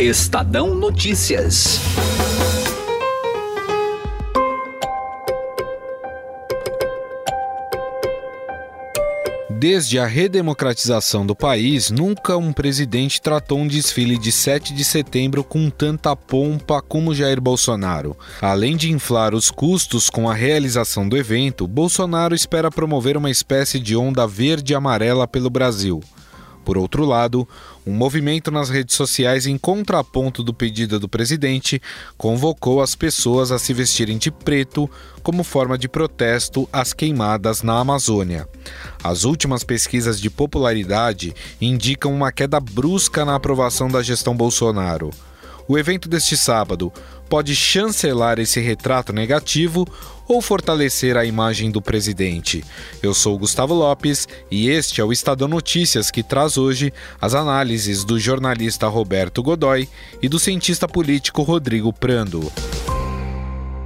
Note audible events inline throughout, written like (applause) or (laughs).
Estadão Notícias. Desde a redemocratização do país, nunca um presidente tratou um desfile de 7 de setembro com tanta pompa como Jair Bolsonaro. Além de inflar os custos com a realização do evento, Bolsonaro espera promover uma espécie de onda verde e amarela pelo Brasil. Por outro lado, um movimento nas redes sociais em contraponto do pedido do presidente convocou as pessoas a se vestirem de preto como forma de protesto às queimadas na Amazônia. As últimas pesquisas de popularidade indicam uma queda brusca na aprovação da gestão Bolsonaro. O evento deste sábado pode chancelar esse retrato negativo ou fortalecer a imagem do presidente. Eu sou Gustavo Lopes e este é o Estadão Notícias que traz hoje as análises do jornalista Roberto Godoy e do cientista político Rodrigo Prando.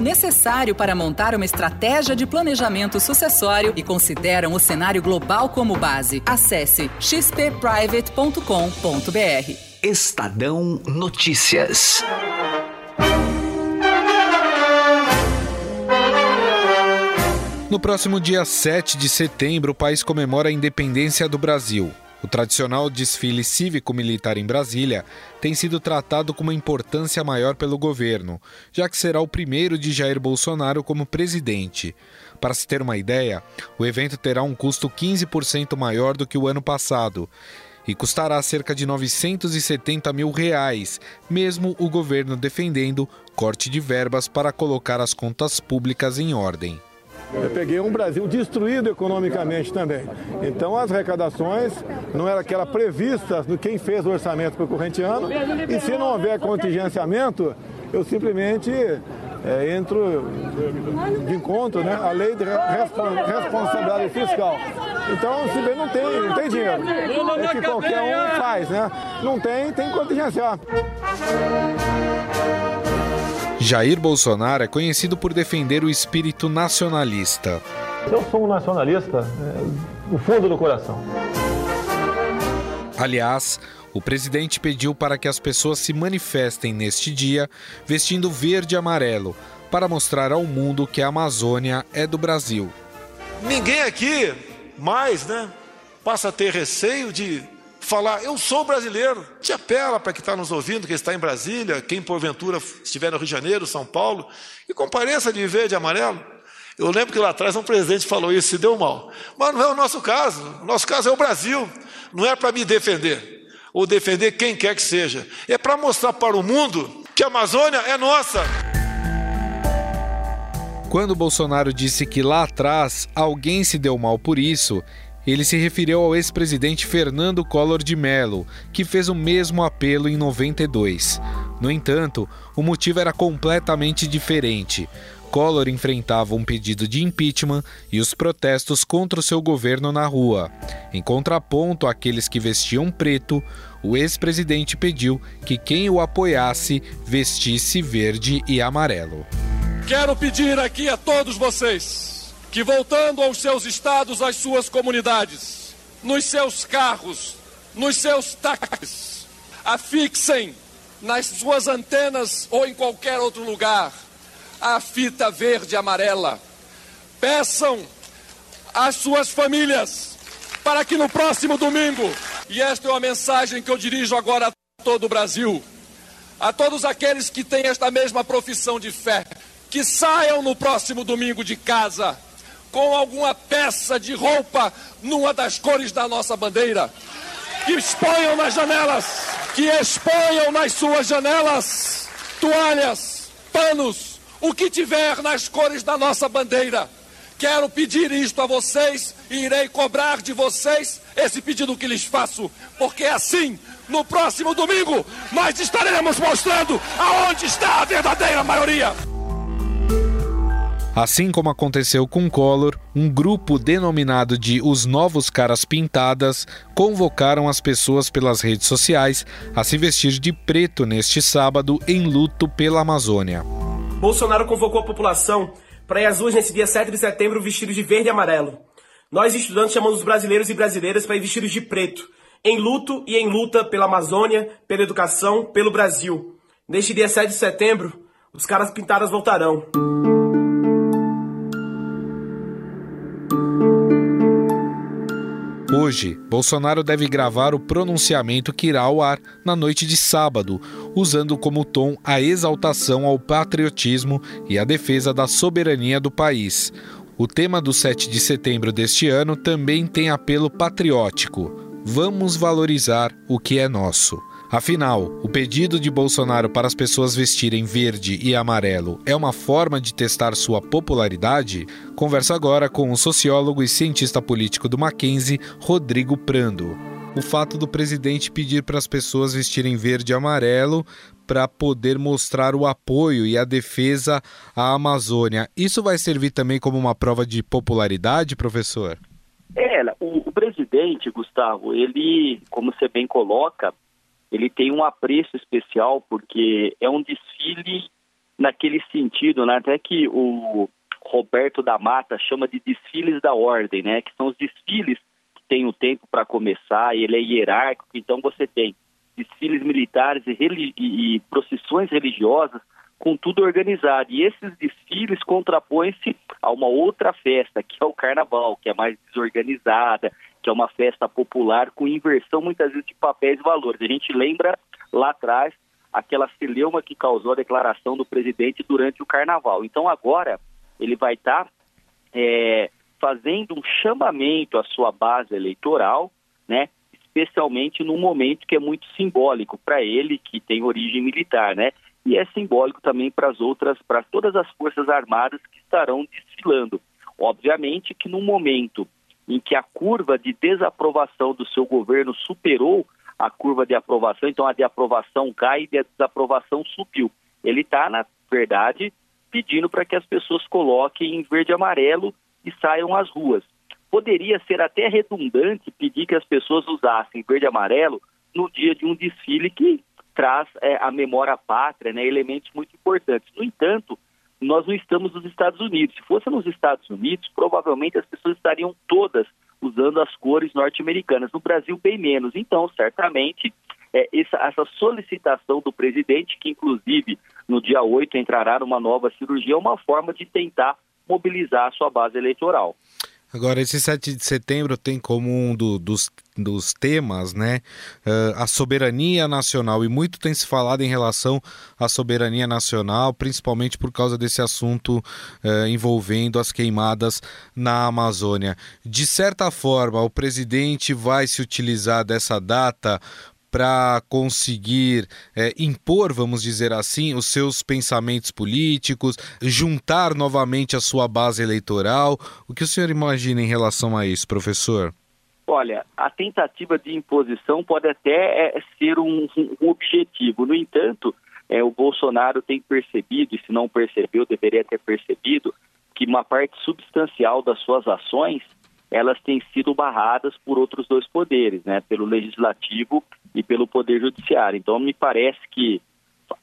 necessário para montar uma estratégia de planejamento sucessório e consideram o cenário global como base. Acesse xpprivate.com.br. Estadão Notícias. No próximo dia 7 de setembro, o país comemora a independência do Brasil. O tradicional desfile cívico-militar em Brasília tem sido tratado com uma importância maior pelo governo, já que será o primeiro de Jair Bolsonaro como presidente. Para se ter uma ideia, o evento terá um custo 15% maior do que o ano passado e custará cerca de 970 mil reais, mesmo o governo defendendo corte de verbas para colocar as contas públicas em ordem. Eu peguei um Brasil destruído economicamente também. Então as arrecadações não era aquela prevista no quem fez o orçamento para o corrente ano. E se não houver contingenciamento, eu simplesmente é, entro de encontro né, a lei de responsabilidade fiscal. Então, se bem não tem, não tem dinheiro. É que qualquer um faz, né? Não tem, tem que contingenciar. Jair Bolsonaro é conhecido por defender o espírito nacionalista. Eu sou um nacionalista é, fundo do coração. Aliás, o presidente pediu para que as pessoas se manifestem neste dia vestindo verde e amarelo para mostrar ao mundo que a Amazônia é do Brasil. Ninguém aqui mais, né, passa a ter receio de falar, eu sou brasileiro. Te apela para quem está nos ouvindo, quem está em Brasília, quem porventura estiver no Rio de Janeiro, São Paulo, e compareça de verde e amarelo. Eu lembro que lá atrás um presidente falou isso, se deu mal. Mas não é o nosso caso. O nosso caso é o Brasil. Não é para me defender, ou defender quem quer que seja. É para mostrar para o mundo que a Amazônia é nossa. Quando Bolsonaro disse que lá atrás alguém se deu mal por isso, ele se referiu ao ex-presidente Fernando Collor de Mello, que fez o mesmo apelo em 92. No entanto, o motivo era completamente diferente. Collor enfrentava um pedido de impeachment e os protestos contra o seu governo na rua. Em contraponto àqueles que vestiam preto, o ex-presidente pediu que quem o apoiasse vestisse verde e amarelo. Quero pedir aqui a todos vocês que, voltando aos seus estados, às suas comunidades, nos seus carros, nos seus táxis, afixem nas suas antenas ou em qualquer outro lugar a fita verde e amarela. Peçam às suas famílias para que no próximo domingo, e esta é uma mensagem que eu dirijo agora a todo o Brasil, a todos aqueles que têm esta mesma profissão de fé, que saiam no próximo domingo de casa com alguma peça de roupa numa das cores da nossa bandeira. Que exponham nas janelas, que exponham nas suas janelas toalhas, panos, o que tiver nas cores da nossa bandeira. Quero pedir isto a vocês e irei cobrar de vocês esse pedido que lhes faço, porque assim no próximo domingo nós estaremos mostrando aonde está a verdadeira maioria. Assim como aconteceu com Collor, um grupo denominado de Os Novos Caras Pintadas convocaram as pessoas pelas redes sociais a se vestir de preto neste sábado em luto pela Amazônia. Bolsonaro convocou a população para ir às ruas nesse dia 7 de setembro vestidos de verde e amarelo. Nós, estudantes, chamamos os brasileiros e brasileiras para ir vestidos de preto, em luto e em luta pela Amazônia, pela educação, pelo Brasil. Neste dia 7 de setembro, os caras pintadas voltarão. Hoje, Bolsonaro deve gravar o pronunciamento que irá ao ar na noite de sábado, usando como tom a exaltação ao patriotismo e a defesa da soberania do país. O tema do 7 de setembro deste ano também tem apelo patriótico. Vamos valorizar o que é nosso. Afinal, o pedido de Bolsonaro para as pessoas vestirem verde e amarelo é uma forma de testar sua popularidade? Converso agora com o sociólogo e cientista político do Mackenzie, Rodrigo Prando. O fato do presidente pedir para as pessoas vestirem verde e amarelo para poder mostrar o apoio e a defesa à Amazônia. Isso vai servir também como uma prova de popularidade, professor? É, o presidente, Gustavo, ele, como você bem coloca, ele tem um apreço especial porque é um desfile naquele sentido, né? até que o Roberto da Mata chama de desfiles da ordem, né? que são os desfiles que têm o tempo para começar, ele é hierárquico, então você tem desfiles militares e, e, e procissões religiosas com tudo organizado. E esses desfiles contrapõem-se a uma outra festa, que é o carnaval, que é mais desorganizada, que é uma festa popular com inversão muitas vezes de papéis e valores. A gente lembra lá atrás aquela celeuma que causou a declaração do presidente durante o carnaval. Então agora ele vai estar tá, é, fazendo um chamamento à sua base eleitoral, né? Especialmente num momento que é muito simbólico para ele, que tem origem militar, né? E é simbólico também para as outras, para todas as forças armadas que estarão desfilando. Obviamente que num momento em que a curva de desaprovação do seu governo superou a curva de aprovação, então a de aprovação cai e a desaprovação subiu. Ele está, na verdade, pedindo para que as pessoas coloquem em verde e amarelo e saiam às ruas. Poderia ser até redundante pedir que as pessoas usassem verde e amarelo no dia de um desfile que traz é, a memória pátria, né, elementos muito importantes. No entanto, nós não estamos nos Estados Unidos. Se fosse nos Estados Unidos, provavelmente as pessoas estariam todas usando as cores norte-americanas. No Brasil, bem menos. Então, certamente, é, essa, essa, solicitação do presidente, que inclusive no dia 8 entrará numa nova cirurgia, é uma forma de tentar mobilizar a sua base eleitoral. Agora, esse 7 de setembro tem como um do, dos, dos temas né, uh, a soberania nacional, e muito tem se falado em relação à soberania nacional, principalmente por causa desse assunto uh, envolvendo as queimadas na Amazônia. De certa forma, o presidente vai se utilizar dessa data para conseguir é, impor, vamos dizer assim, os seus pensamentos políticos, juntar novamente a sua base eleitoral. O que o senhor imagina em relação a isso, professor? Olha, a tentativa de imposição pode até é, ser um, um, objetivo. No entanto, é, o Bolsonaro tem percebido, e se não percebeu, deveria ter percebido, que uma parte substancial das suas ações elas têm sido barradas por outros dois poderes, né, pelo legislativo e pelo poder judiciário. Então me parece que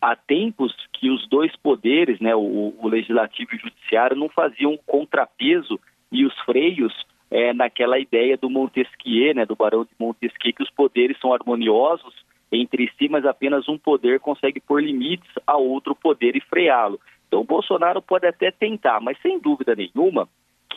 há tempos que os dois poderes, né, o, o legislativo e o judiciário, não faziam contrapeso e os freios é, naquela ideia do Montesquieu, né, do Barão de Montesquieu, que os poderes são harmoniosos entre si, mas apenas um poder consegue pôr limites a outro poder e freá-lo. Então o Bolsonaro pode até tentar, mas sem dúvida nenhuma,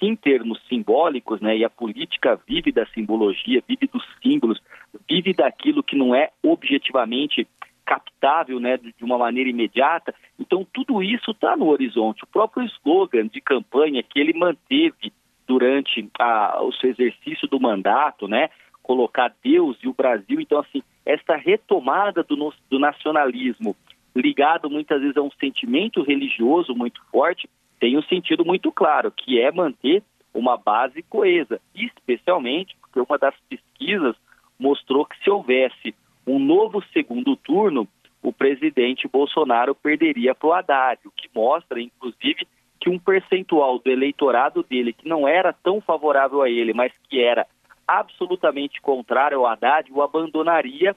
em termos simbólicos, né, e a política vive da simbologia, vive dos símbolos, vive daquilo que não é objetivamente captável né, de uma maneira imediata. Então, tudo isso está no horizonte. O próprio slogan de campanha que ele manteve durante a, o seu exercício do mandato, né, colocar Deus e o Brasil. Então, assim, essa retomada do, do nacionalismo, ligado muitas vezes a um sentimento religioso muito forte, tem um sentido muito claro, que é manter uma base coesa, especialmente porque uma das pesquisas mostrou que se houvesse um novo segundo turno, o presidente Bolsonaro perderia para o Haddad, o que mostra, inclusive, que um percentual do eleitorado dele, que não era tão favorável a ele, mas que era absolutamente contrário ao Haddad, o abandonaria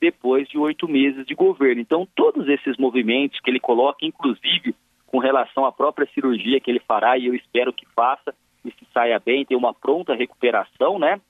depois de oito meses de governo. Então, todos esses movimentos que ele coloca, inclusive com relação à própria cirurgia que ele fará, e eu espero que faça e se saia bem, tenha uma pronta recuperação, né?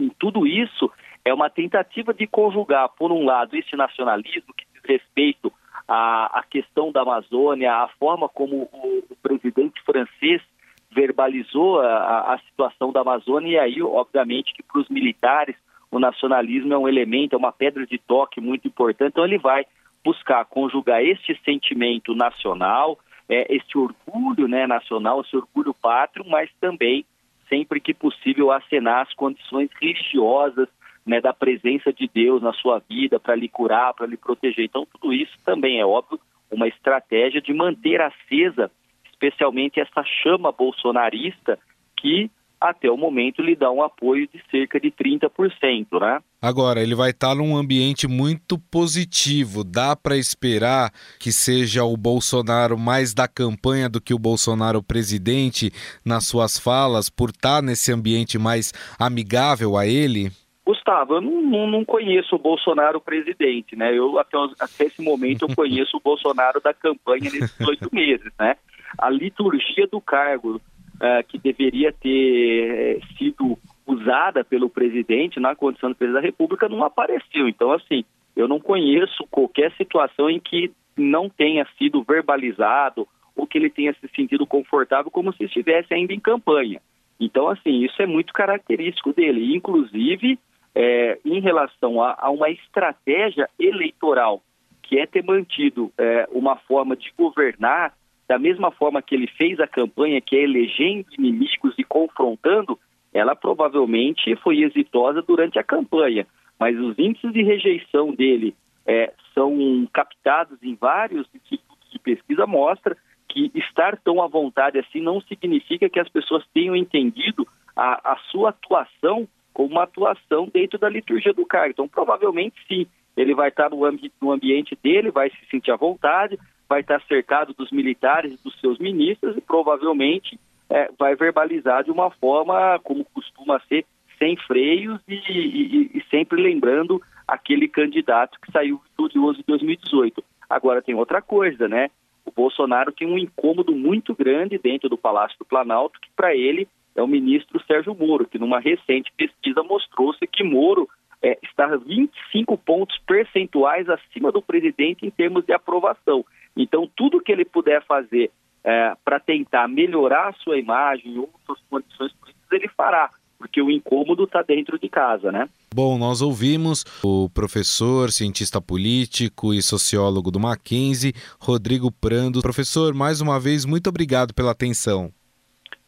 Em tudo isso é uma tentativa de conjugar, por um lado, esse nacionalismo que diz respeito à, à questão da Amazônia, a forma como o, o presidente francês verbalizou a, a, situação da Amazônia, e aí, obviamente, que para os militares o nacionalismo é um elemento, é uma pedra de toque muito importante, então ele vai buscar conjugar este sentimento nacional, é, este orgulho né, nacional, esse orgulho pátrio, mas também, sempre que possível, acenar as condições religiosas né, da presença de Deus na sua vida para lhe curar, para lhe proteger. Então, tudo isso também é óbvio uma estratégia de manter acesa, especialmente essa chama bolsonarista que até o momento lhe dá um apoio de cerca de 30%, né? Agora, ele vai estar num ambiente muito positivo. Dá para esperar que seja o Bolsonaro mais da campanha do que o Bolsonaro presidente nas suas falas, por estar nesse ambiente mais amigável a ele? Gustavo, eu não, não, não, conheço o Bolsonaro presidente, né? Eu até, até esse momento eu conheço o Bolsonaro da campanha nesses (laughs) oito meses, né? A liturgia do cargo uh, que deveria ter uh, sido usada pelo presidente na condição de presidente da República não apareceu. Então, assim, eu não conheço qualquer situação em que não tenha sido verbalizado ou que ele tenha se sentido confortável como se estivesse ainda em campanha. Então, assim, isso é muito característico dele. Inclusive, é, em relação a, a, uma estratégia eleitoral, que é ter mantido é, uma forma de governar da mesma forma que ele fez a campanha, que é elegendo inimigos e confrontando, ela provavelmente foi exitosa durante a campanha. Mas os índices de rejeição dele é, são captados em vários institutos de pesquisa, mostra que estar tão à vontade assim não significa que as pessoas tenham entendido a, a sua atuação como uma atuação dentro da liturgia do cargo. Então, provavelmente sim, ele vai estar no, ambi no ambiente dele, vai se sentir à vontade, vai estar cercado dos militares e dos seus ministros e provavelmente é, vai verbalizar de uma forma como costuma ser, sem freios e, e, e sempre lembrando aquele candidato que saiu vitorioso em 2018. Agora tem outra coisa, né? O Bolsonaro tem um incômodo muito grande dentro do Palácio do Planalto, que para ele é o ministro Sérgio Moro, que numa recente pesquisa mostrou-se que Moro é, está 25 pontos percentuais acima do presidente em termos de aprovação. Então, tudo que ele puder fazer é, para tentar melhorar a sua imagem ou suas condições políticas, ele fará, porque o incômodo está dentro de casa, né? Bom, nós ouvimos o professor, cientista político e sociólogo do Mackenzie, Rodrigo Prando. Professor, mais uma vez, muito obrigado pela atenção.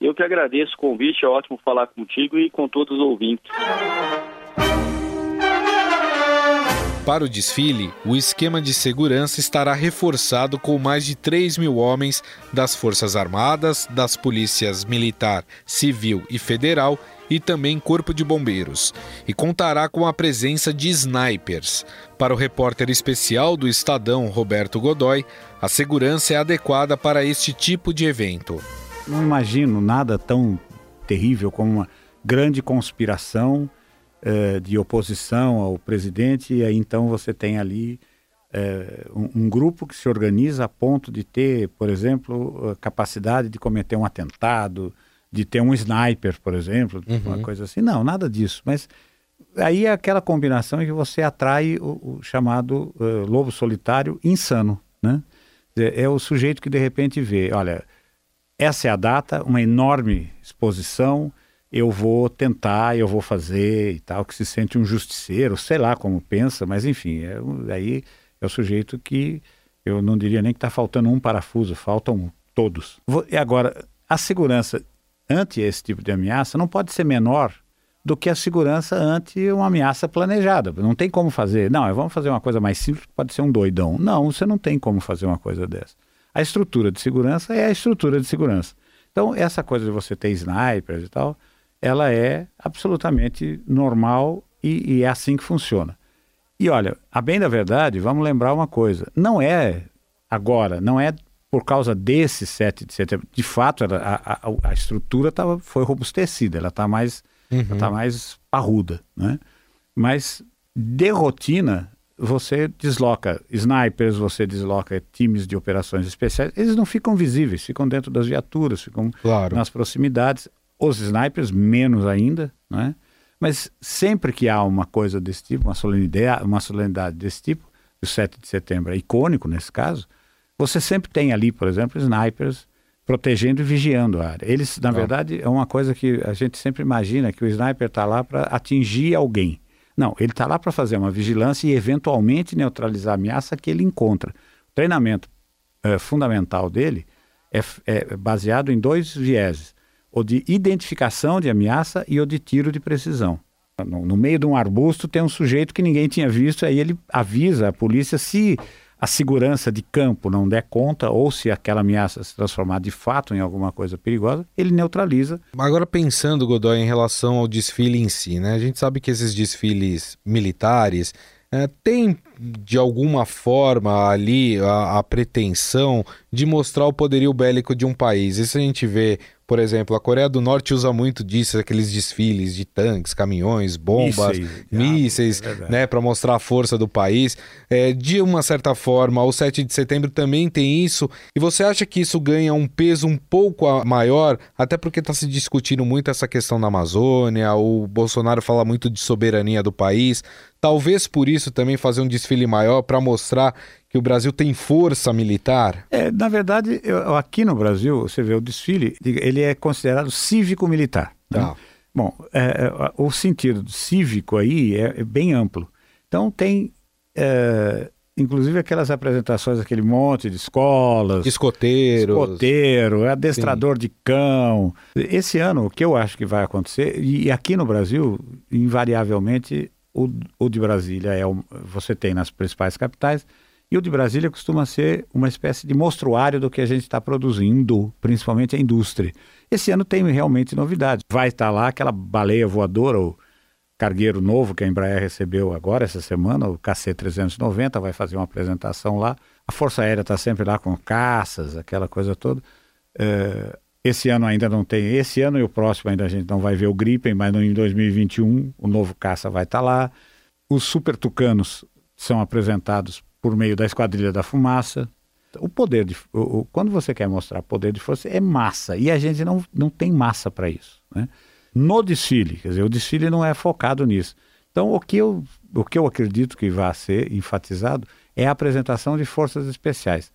Eu que agradeço o convite, é ótimo falar contigo e com todos os ouvintes. Para o desfile, o esquema de segurança estará reforçado com mais de 3 mil homens das Forças Armadas, das Polícias Militar, Civil e Federal e também Corpo de Bombeiros, e contará com a presença de snipers. Para o repórter especial do Estadão, Roberto Godoy, a segurança é adequada para este tipo de evento não imagino nada tão terrível como uma grande conspiração eh, de oposição ao presidente, e aí então você tem ali eh, um, um, grupo que se organiza a ponto de ter, por exemplo, a capacidade de cometer um atentado, de ter um sniper, por exemplo, uhum. uma coisa assim. Não, nada disso. Mas aí é aquela combinação em que você atrai o, o chamado uh, lobo solitário insano, né? É, é o sujeito que de repente vê, olha, essa é a data, uma enorme exposição. Eu vou tentar, eu vou fazer e tal, que se sente um justiceiro, sei lá como pensa, mas enfim, é, aí é o sujeito que eu não diria nem que está faltando um parafuso, faltam todos. E agora, a segurança ante esse tipo de ameaça não pode ser menor do que a segurança ante uma ameaça planejada. Não tem como fazer. Não, vamos fazer uma coisa mais simples, pode ser um doidão. Não, você não tem como fazer uma coisa dessa. A estrutura de segurança é a estrutura de segurança. Então, essa coisa de você ter snipers e tal, ela é absolutamente normal e, e é assim que funciona. E olha, a bem da verdade, vamos lembrar uma coisa: não é agora, não é por causa desse 7 de setembro. De fato, a, a, a estrutura tava, foi robustecida, ela está mais, uhum. tá mais parruda. Né? Mas de rotina, você desloca snipers, você desloca times de operações especiais, eles não ficam visíveis, ficam dentro das viaturas, ficam claro. nas proximidades. Os snipers, menos ainda, né? Mas sempre que há uma coisa desse tipo, uma solenidade, uma solenidade desse tipo, o 7 de setembro é icônico nesse caso, você sempre tem ali, por exemplo, snipers protegendo e vigiando a área. Eles, na verdade, é uma coisa que a gente sempre imagina que o sniper está lá para atingir alguém. Não, ele está lá para fazer uma vigilância e eventualmente neutralizar a ameaça que ele encontra. O treinamento é, fundamental dele é, é, baseado em dois vieses: o de identificação de ameaça e o de tiro de precisão. No, no meio de um arbusto tem um sujeito que ninguém tinha visto, aí ele avisa a polícia se a segurança de campo não der conta, ou se aquela ameaça se transformar de fato em alguma coisa perigosa, ele neutraliza. Agora pensando, Godoy, em relação ao desfile em si, né? A gente sabe que esses desfiles militares é, tem de alguma forma ali a, a, pretensão de mostrar o poderio bélico de um país. Isso a gente vê por exemplo, a Coreia do Norte usa muito disso, aqueles desfiles de tanques, caminhões, bombas, mísseis, mísseis é né, para mostrar a força do país. É, de uma certa forma, o 7 de setembro também tem isso. E você acha que isso ganha um peso um pouco maior, até porque está se discutindo muito essa questão da Amazônia, o Bolsonaro fala muito de soberania do país. Talvez por isso também fazer um desfile maior para mostrar que o Brasil tem força militar? É, na verdade, eu, aqui no Brasil, você vê o desfile, ele é considerado cívico-militar. Né? Tá. Bom, é, é, o sentido cívico aí é, é bem amplo. Então tem, é, inclusive aquelas apresentações, aquele monte de escolas, escoteiro, escoteiro, adestrador Sim. de cão. Esse ano, o que eu acho que vai acontecer e aqui no Brasil, invariavelmente o, o de Brasília é você tem nas principais capitais e o de Brasília costuma ser uma espécie de mostruário do que a gente está produzindo, principalmente a indústria. Esse ano tem realmente novidades. Vai estar lá aquela baleia voadora, o cargueiro novo que a Embraer recebeu agora, essa semana, o KC-390, vai fazer uma apresentação lá. A Força Aérea está sempre lá com caças, aquela coisa toda. É, esse ano ainda não tem. Esse ano e o próximo ainda a gente não vai ver o Gripen, mas em 2021 o novo caça vai estar lá. Os Super Tucanos são apresentados por meio da Esquadrilha da Fumaça. O poder de. O, o, quando você quer mostrar poder de força, é massa. E a gente não, não tem massa para isso. Né? No desfile, quer dizer, o desfile não é focado nisso. Então, o que eu, o que eu acredito que vai ser enfatizado é a apresentação de forças especiais.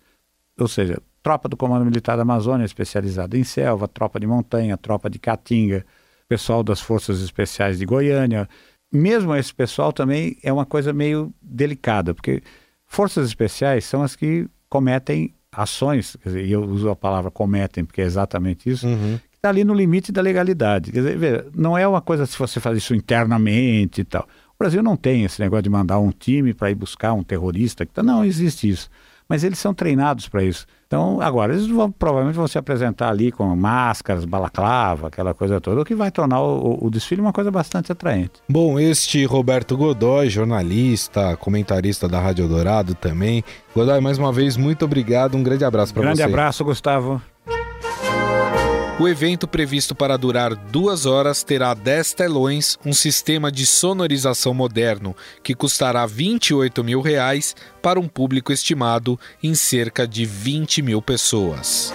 Ou seja, tropa do Comando Militar da Amazônia especializada em selva, tropa de montanha, tropa de caatinga, pessoal das Forças Especiais de Goiânia. Mesmo esse pessoal também é uma coisa meio delicada, porque Forças especiais são as que cometem ações, e eu uso a palavra cometem porque é exatamente isso, uhum. que está ali no limite da legalidade. Quer dizer, não é uma coisa se você faz isso internamente e tal. O Brasil não tem esse negócio de mandar um time para ir buscar um terrorista. Não existe isso mas eles são treinados para isso. Então, agora, eles vão, provavelmente vão se apresentar ali com máscaras, balaclava, aquela coisa toda, o que vai tornar o, o, desfile uma coisa bastante atraente. Bom, este Roberto Godoy, jornalista, comentarista da Rádio Dourado também. Godoy, mais uma vez, muito obrigado, um grande abraço para você. Grande abraço, Gustavo. O evento, previsto para durar duas horas, terá 10 telões, um sistema de sonorização moderno que custará 28 mil reais para um público estimado em cerca de 20 mil pessoas.